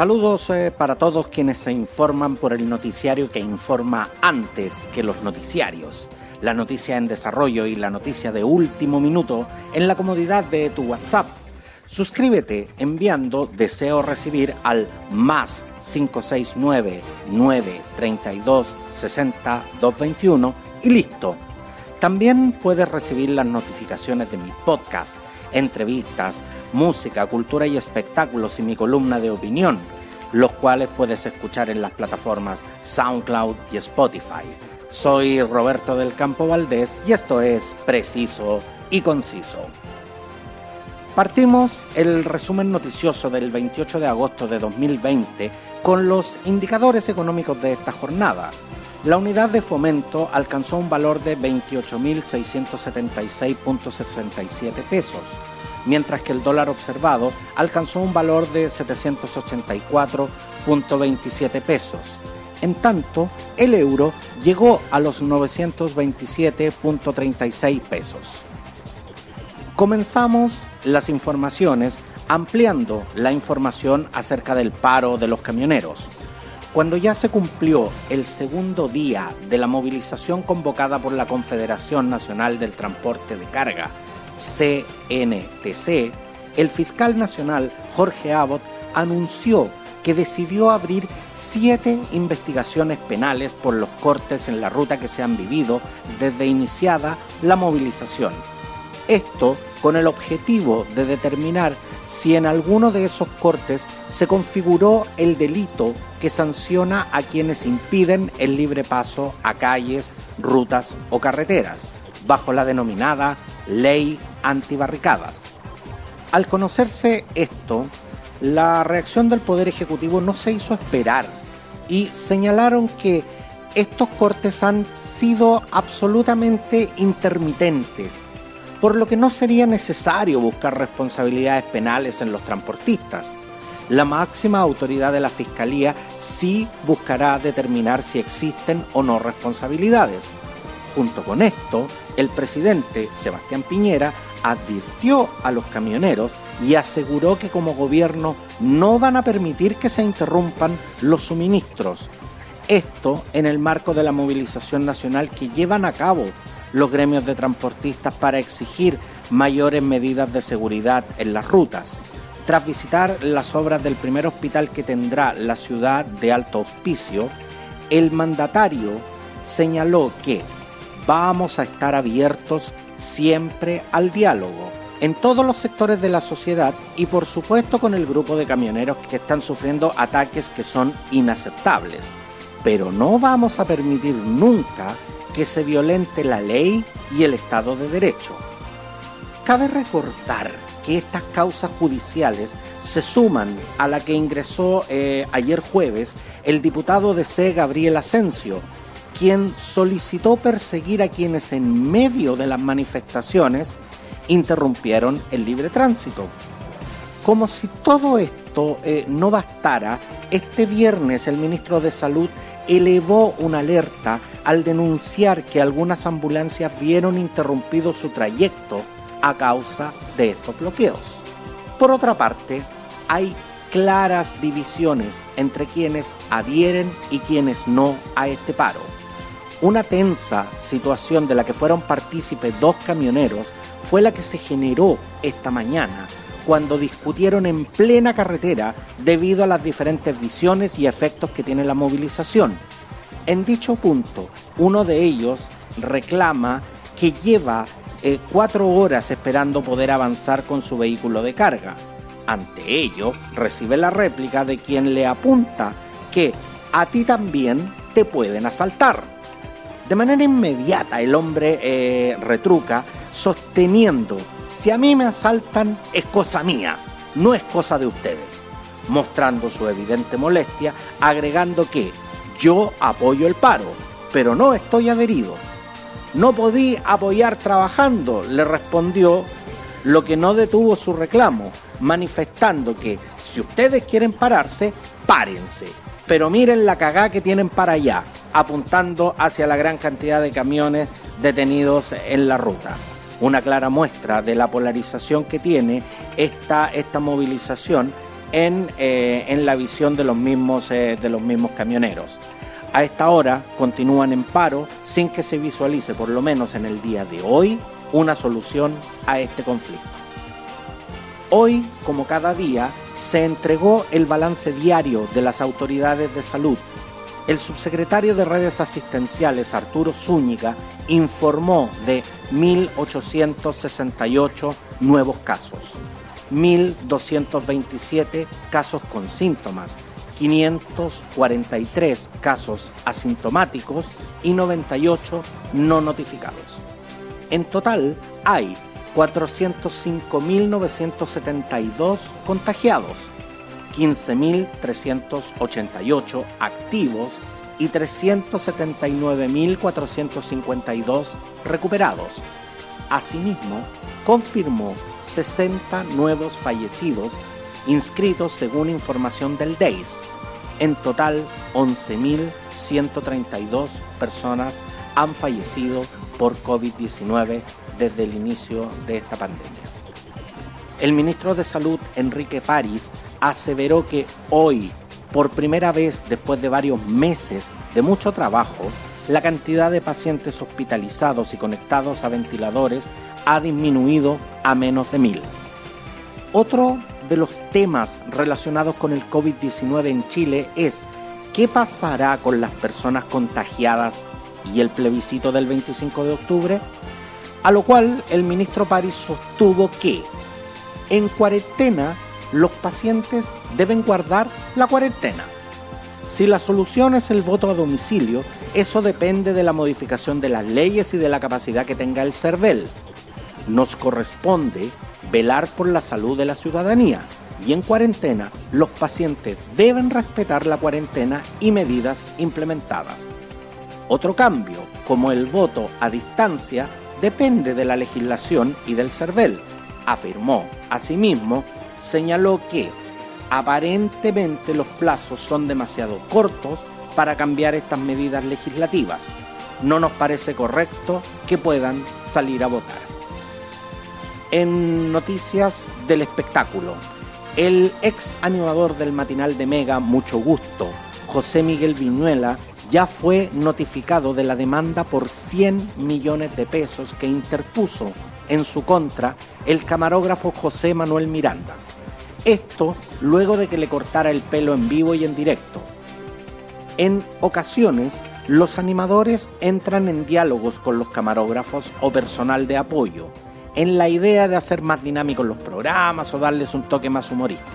Saludos eh, para todos quienes se informan por el noticiario que informa antes que los noticiarios. La noticia en desarrollo y la noticia de último minuto en la comodidad de tu WhatsApp. Suscríbete enviando deseo recibir al más 569 932 60 221 y listo. También puedes recibir las notificaciones de mi podcast, entrevistas, música, cultura y espectáculos y mi columna de opinión, los cuales puedes escuchar en las plataformas SoundCloud y Spotify. Soy Roberto del Campo Valdés y esto es Preciso y Conciso. Partimos el resumen noticioso del 28 de agosto de 2020 con los indicadores económicos de esta jornada. La unidad de fomento alcanzó un valor de 28.676.67 pesos mientras que el dólar observado alcanzó un valor de 784.27 pesos. En tanto, el euro llegó a los 927.36 pesos. Comenzamos las informaciones ampliando la información acerca del paro de los camioneros. Cuando ya se cumplió el segundo día de la movilización convocada por la Confederación Nacional del Transporte de Carga, CNTC, el fiscal nacional Jorge Abbott anunció que decidió abrir siete investigaciones penales por los cortes en la ruta que se han vivido desde iniciada la movilización. Esto con el objetivo de determinar si en alguno de esos cortes se configuró el delito que sanciona a quienes impiden el libre paso a calles, rutas o carreteras, bajo la denominada ley antibarricadas. Al conocerse esto, la reacción del Poder Ejecutivo no se hizo esperar y señalaron que estos cortes han sido absolutamente intermitentes, por lo que no sería necesario buscar responsabilidades penales en los transportistas. La máxima autoridad de la Fiscalía sí buscará determinar si existen o no responsabilidades. Junto con esto, el presidente Sebastián Piñera advirtió a los camioneros y aseguró que como gobierno no van a permitir que se interrumpan los suministros. Esto en el marco de la movilización nacional que llevan a cabo los gremios de transportistas para exigir mayores medidas de seguridad en las rutas. Tras visitar las obras del primer hospital que tendrá la ciudad de Alto Hospicio, el mandatario señaló que vamos a estar abiertos siempre al diálogo en todos los sectores de la sociedad y por supuesto con el grupo de camioneros que están sufriendo ataques que son inaceptables. Pero no vamos a permitir nunca que se violente la ley y el Estado de Derecho. Cabe recordar que estas causas judiciales se suman a la que ingresó eh, ayer jueves el diputado de C. Gabriel Asensio, quien solicitó perseguir a quienes en medio de las manifestaciones interrumpieron el libre tránsito. Como si todo esto eh, no bastara, este viernes el ministro de Salud elevó una alerta al denunciar que algunas ambulancias vieron interrumpido su trayecto a causa de estos bloqueos. Por otra parte, hay claras divisiones entre quienes adhieren y quienes no a este paro. Una tensa situación de la que fueron partícipes dos camioneros fue la que se generó esta mañana cuando discutieron en plena carretera debido a las diferentes visiones y efectos que tiene la movilización. En dicho punto, uno de ellos reclama que lleva eh, cuatro horas esperando poder avanzar con su vehículo de carga. Ante ello, recibe la réplica de quien le apunta que a ti también te pueden asaltar. De manera inmediata el hombre eh, retruca sosteniendo, si a mí me asaltan es cosa mía, no es cosa de ustedes, mostrando su evidente molestia, agregando que yo apoyo el paro, pero no estoy adherido. No podí apoyar trabajando, le respondió, lo que no detuvo su reclamo, manifestando que si ustedes quieren pararse, párense, pero miren la cagá que tienen para allá, apuntando hacia la gran cantidad de camiones detenidos en la ruta. Una clara muestra de la polarización que tiene esta, esta movilización en, eh, en la visión de los, mismos, eh, de los mismos camioneros. A esta hora continúan en paro sin que se visualice, por lo menos en el día de hoy, una solución a este conflicto. Hoy, como cada día, se entregó el balance diario de las autoridades de salud. El subsecretario de redes asistenciales, Arturo Zúñiga, informó de 1.868 nuevos casos, 1.227 casos con síntomas, 543 casos asintomáticos y 98 no notificados. En total hay 405.972 contagiados, 15.388 activos y 379.452 recuperados. Asimismo, confirmó 60 nuevos fallecidos inscritos según información del DEIS. En total, 11.132 personas han fallecido por COVID-19 desde el inicio de esta pandemia. El ministro de Salud, Enrique París, aseveró que hoy, por primera vez después de varios meses de mucho trabajo, la cantidad de pacientes hospitalizados y conectados a ventiladores ha disminuido a menos de mil. Otro de los temas relacionados con el COVID-19 en Chile es qué pasará con las personas contagiadas y el plebiscito del 25 de octubre, a lo cual el ministro París sostuvo que en cuarentena los pacientes deben guardar la cuarentena. Si la solución es el voto a domicilio, eso depende de la modificación de las leyes y de la capacidad que tenga el CERVEL. Nos corresponde velar por la salud de la ciudadanía y en cuarentena los pacientes deben respetar la cuarentena y medidas implementadas. Otro cambio, como el voto a distancia, depende de la legislación y del CERVEL, afirmó. Asimismo, señaló que aparentemente los plazos son demasiado cortos para cambiar estas medidas legislativas. No nos parece correcto que puedan salir a votar en noticias del espectáculo. El ex animador del matinal de Mega, Mucho Gusto, José Miguel Viñuela, ya fue notificado de la demanda por 100 millones de pesos que interpuso en su contra el camarógrafo José Manuel Miranda. Esto luego de que le cortara el pelo en vivo y en directo. En ocasiones, los animadores entran en diálogos con los camarógrafos o personal de apoyo en la idea de hacer más dinámicos los programas o darles un toque más humorístico.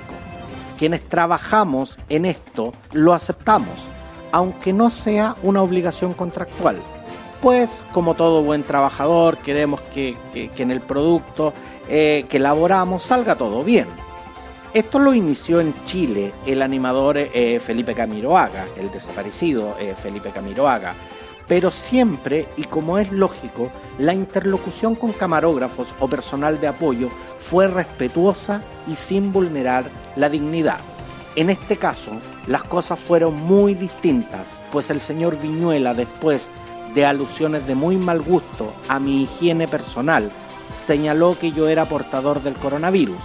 Quienes trabajamos en esto lo aceptamos, aunque no sea una obligación contractual. Pues como todo buen trabajador queremos que, en el producto eh, que elaboramos salga todo bien. Esto lo inició en Chile el animador eh, Felipe Camiroaga, el desaparecido eh, Felipe Camiroaga, pero siempre, y como es lógico, la interlocución con camarógrafos o personal de apoyo fue respetuosa y sin vulnerar la dignidad. En este caso, las cosas fueron muy distintas, pues el señor Viñuela, después de alusiones de muy mal gusto a mi higiene personal, señaló que yo era portador del coronavirus,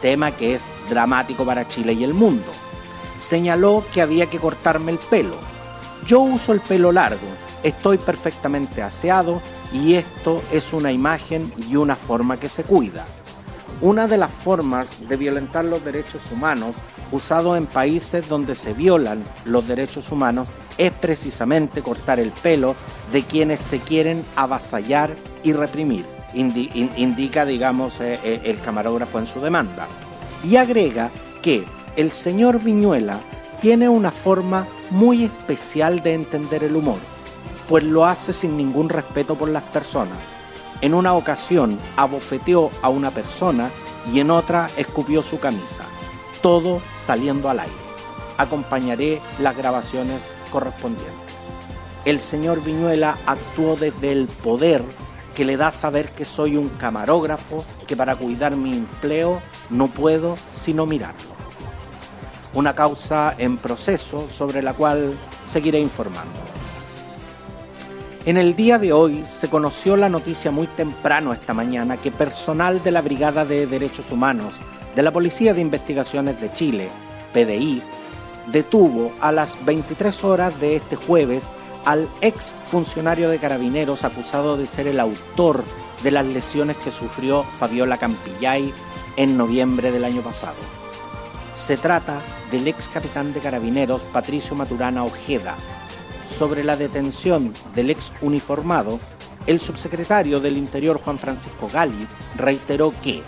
tema que es dramático para Chile y el mundo. Señaló que había que cortarme el pelo. Yo uso el pelo largo, estoy perfectamente aseado y esto es una imagen y una forma que se cuida. Una de las formas de violentar los derechos humanos usado en países donde se violan los derechos humanos es precisamente cortar el pelo de quienes se quieren avasallar y reprimir, indica, digamos, eh, eh, el camarógrafo en su demanda. Y agrega que el señor Viñuela tiene una forma muy especial de entender el humor pues lo hace sin ningún respeto por las personas. En una ocasión abofeteó a una persona y en otra escupió su camisa, todo saliendo al aire. Acompañaré las grabaciones correspondientes. El señor Viñuela actuó desde el poder que le da saber que soy un camarógrafo, que para cuidar mi empleo no puedo sino mirarlo. Una causa en proceso sobre la cual seguiré informando. En el día de hoy se conoció la noticia muy temprano esta mañana que personal de la Brigada de Derechos Humanos de la Policía de Investigaciones de Chile, PDI, detuvo a las 23 horas de este jueves al ex funcionario de carabineros acusado de ser el autor de las lesiones que sufrió Fabiola Campillay en noviembre del año pasado. Se trata del ex capitán de carabineros Patricio Maturana Ojeda. Sobre la detención del ex uniformado, el subsecretario del Interior Juan Francisco Gali reiteró que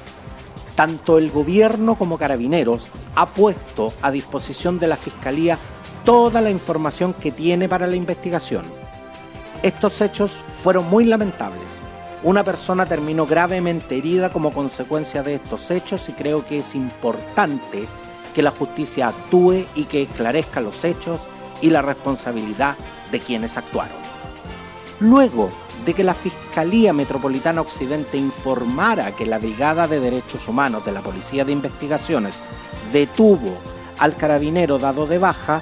tanto el gobierno como carabineros ha puesto a disposición de la Fiscalía toda la información que tiene para la investigación. Estos hechos fueron muy lamentables. Una persona terminó gravemente herida como consecuencia de estos hechos y creo que es importante que la justicia actúe y que esclarezca los hechos y la responsabilidad de quienes actuaron. Luego de que la Fiscalía Metropolitana Occidente informara que la Brigada de Derechos Humanos de la Policía de Investigaciones detuvo al carabinero dado de baja,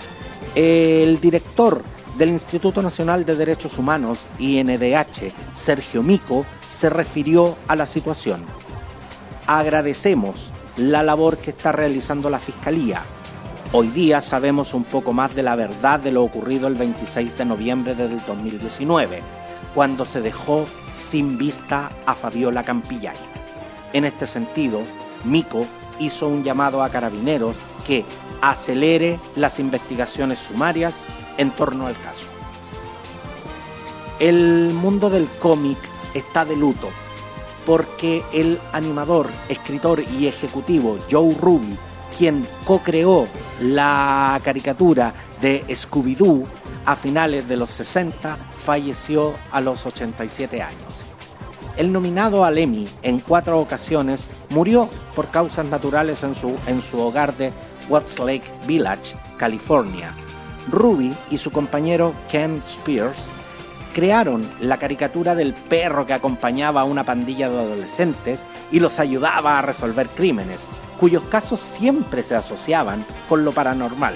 el director del Instituto Nacional de Derechos Humanos, INDH, Sergio Mico, se refirió a la situación. Agradecemos la labor que está realizando la Fiscalía. Hoy día sabemos un poco más de la verdad de lo ocurrido el 26 de noviembre del 2019, cuando se dejó sin vista a Fabiola Campillay. En este sentido, Mico hizo un llamado a carabineros que acelere las investigaciones sumarias en torno al caso. El mundo del cómic está de luto porque el animador, escritor y ejecutivo Joe Ruby, quien co-creó la caricatura de Scooby-Doo a finales de los 60, falleció a los 87 años. El nominado al Emmy en cuatro ocasiones murió por causas naturales en su, en su hogar de Lake Village, California. Ruby y su compañero Ken Spears crearon la caricatura del perro que acompañaba a una pandilla de adolescentes y los ayudaba a resolver crímenes, cuyos casos siempre se asociaban con lo paranormal.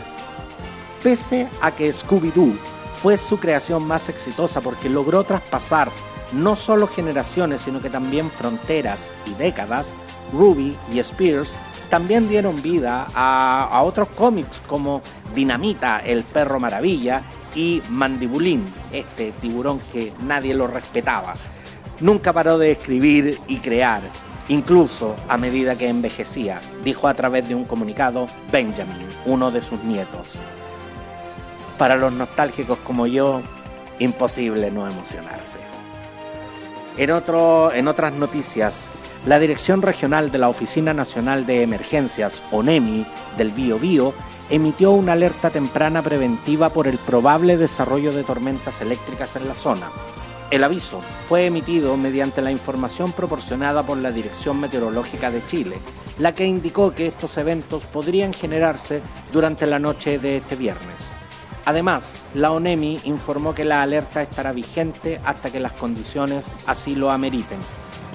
Pese a que Scooby-Doo fue su creación más exitosa porque logró traspasar no solo generaciones, sino que también fronteras y décadas, Ruby y Spears también dieron vida a, otros cómics como Dinamita, el perro maravilla, y Mandibulín, este tiburón que nadie lo respetaba. Nunca paró de escribir y crear, incluso a medida que envejecía, dijo a través de un comunicado Benjamin, uno de sus nietos. Para los nostálgicos como yo, imposible no emocionarse. En, otro, en otras noticias, la Dirección Regional de la Oficina Nacional de Emergencias, ONEMI, del Bío emitió una alerta temprana preventiva por el probable desarrollo de tormentas eléctricas en la zona. El aviso fue emitido mediante la información proporcionada por la Dirección Meteorológica de Chile, la que indicó que estos eventos podrían generarse durante la noche de este viernes. Además, la ONEMI informó que la alerta estará vigente hasta que las condiciones así lo ameriten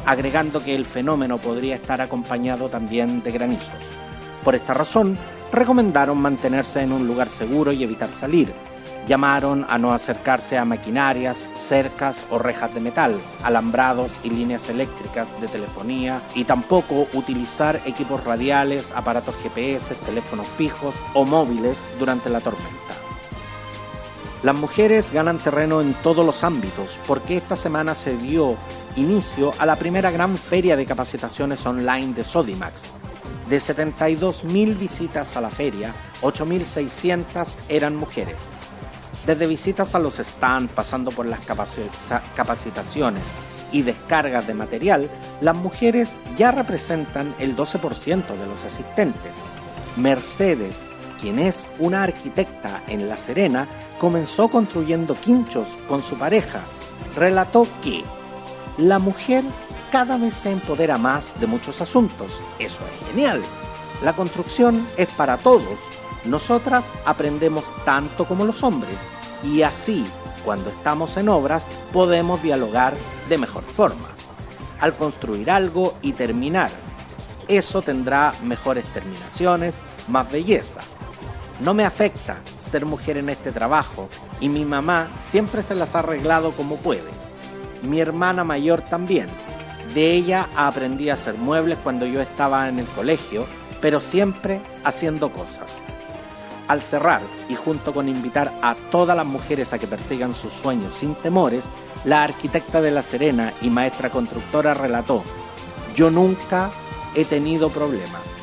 agregando que el fenómeno podría estar acompañado también de granizos. Por esta razón, recomendaron mantenerse en un lugar seguro y evitar salir. Llamaron a no acercarse a maquinarias, cercas o rejas de metal, alambrados y líneas eléctricas de telefonía y tampoco utilizar equipos radiales, aparatos GPS, teléfonos fijos o móviles durante la tormenta. Las mujeres ganan terreno en todos los ámbitos porque esta semana se dio inicio a la primera gran feria de capacitaciones online de Sodimax. De 72.000 visitas a la feria, 8.600 eran mujeres. Desde visitas a los stands, pasando por las capacitaciones y descargas de material, las mujeres ya representan el 12% de los asistentes. Mercedes, quien es una arquitecta en La Serena, comenzó construyendo quinchos con su pareja. Relató que la mujer cada vez se empodera más de muchos asuntos. Eso es genial. La construcción es para todos. Nosotras aprendemos tanto como los hombres. Y así, cuando estamos en obras, podemos dialogar de mejor forma. Al construir algo y terminar, eso tendrá mejores terminaciones, más belleza. No me afecta ser mujer en este trabajo y mi mamá siempre se las ha arreglado como puede mi hermana mayor también. De ella aprendí a hacer muebles cuando yo estaba en el colegio, pero siempre haciendo cosas. Al cerrar, y junto con invitar a todas las mujeres a que persigan sus sueños sin temores, la arquitecta de La Serena y maestra constructora relató, yo nunca he tenido problemas,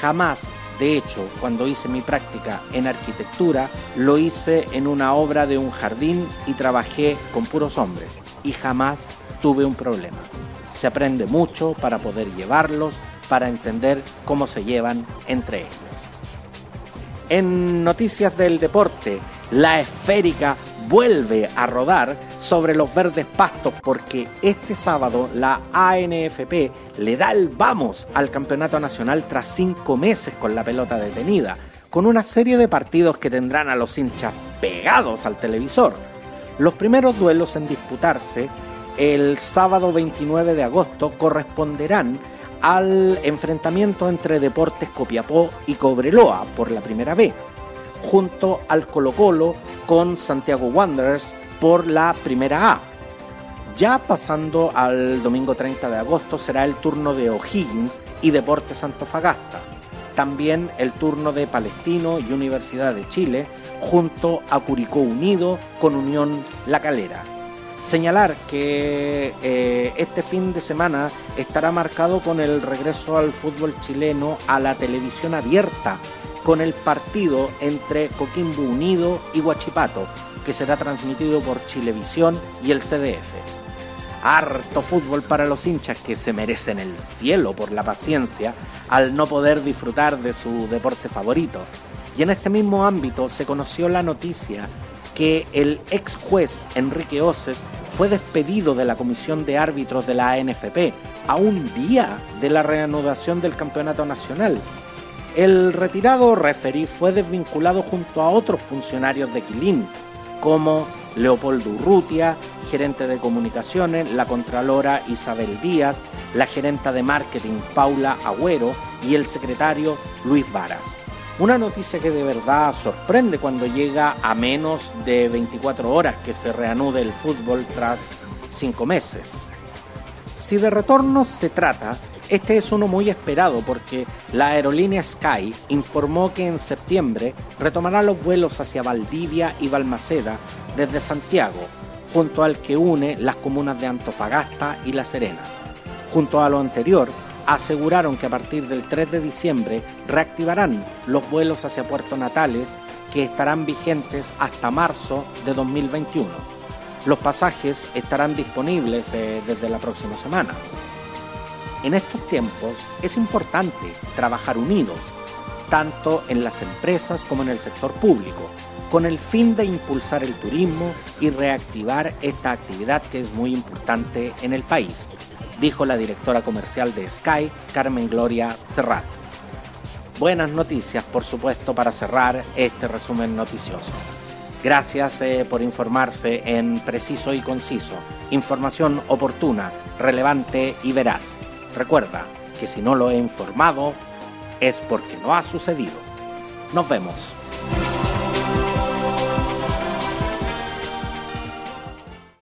jamás de hecho, cuando hice mi práctica en arquitectura, lo hice en una obra de un jardín y trabajé con puros hombres y jamás tuve un problema. Se aprende mucho para poder llevarlos, para entender cómo se llevan entre ellos. En noticias del deporte, la esférica vuelve a rodar sobre los verdes pastos porque este sábado la ANFP le da el vamos al campeonato nacional tras cinco meses con la pelota detenida, con una serie de partidos que tendrán a los hinchas pegados al televisor. Los primeros duelos en disputarse el sábado 29 de agosto corresponderán al enfrentamiento entre Deportes Copiapó y Cobreloa por la primera vez, junto al Colo Colo con Santiago Wanderers por la primera A. Ya pasando al domingo 30 de agosto será el turno de O'Higgins y Deportes Antofagasta. También el turno de Palestino y Universidad de Chile junto a Curicó Unido con Unión La Calera. Señalar que eh, este fin de semana estará marcado con el regreso al fútbol chileno a la televisión abierta con el partido entre Coquimbo Unido y Huachipato, que será transmitido por Chilevisión y el CDF. Harto fútbol para los hinchas que se merecen el cielo por la paciencia al no poder disfrutar de su deporte favorito. Y en este mismo ámbito se conoció la noticia que el ex juez Enrique Oces fue despedido de la comisión de árbitros de la ANFP a un día de la reanudación del campeonato nacional el retirado referí fue desvinculado junto a otros funcionarios de Quilín, como Leopoldo Urrutia, gerente de comunicaciones, la contralora Isabel Díaz, la gerenta de marketing Paula Agüero y el secretario Luis Varas. Una noticia que de verdad sorprende cuando llega a menos de 24 horas que se reanude el fútbol tras cinco meses. Si de retorno se trata, este es uno muy esperado porque la aerolínea Sky informó que en septiembre retomará los vuelos hacia Valdivia y Balmaceda desde Santiago, junto al que une las comunas de Antofagasta y La Serena. Junto a lo anterior, aseguraron que a partir del 3 de diciembre reactivarán los vuelos hacia Puerto Natales que estarán vigentes hasta marzo de 2021. Los pasajes estarán disponibles eh, desde la próxima semana. En estos tiempos es importante trabajar unidos, tanto en las empresas como en el sector público, con el fin de impulsar el turismo y reactivar esta actividad que es muy importante en el país, dijo la directora comercial de Sky, Carmen Gloria Serrat. Buenas noticias, por supuesto, para cerrar este resumen noticioso. Gracias eh, por informarse en preciso y conciso, información oportuna, relevante y veraz. Recuerda que si no lo he informado es porque no ha sucedido. Nos vemos.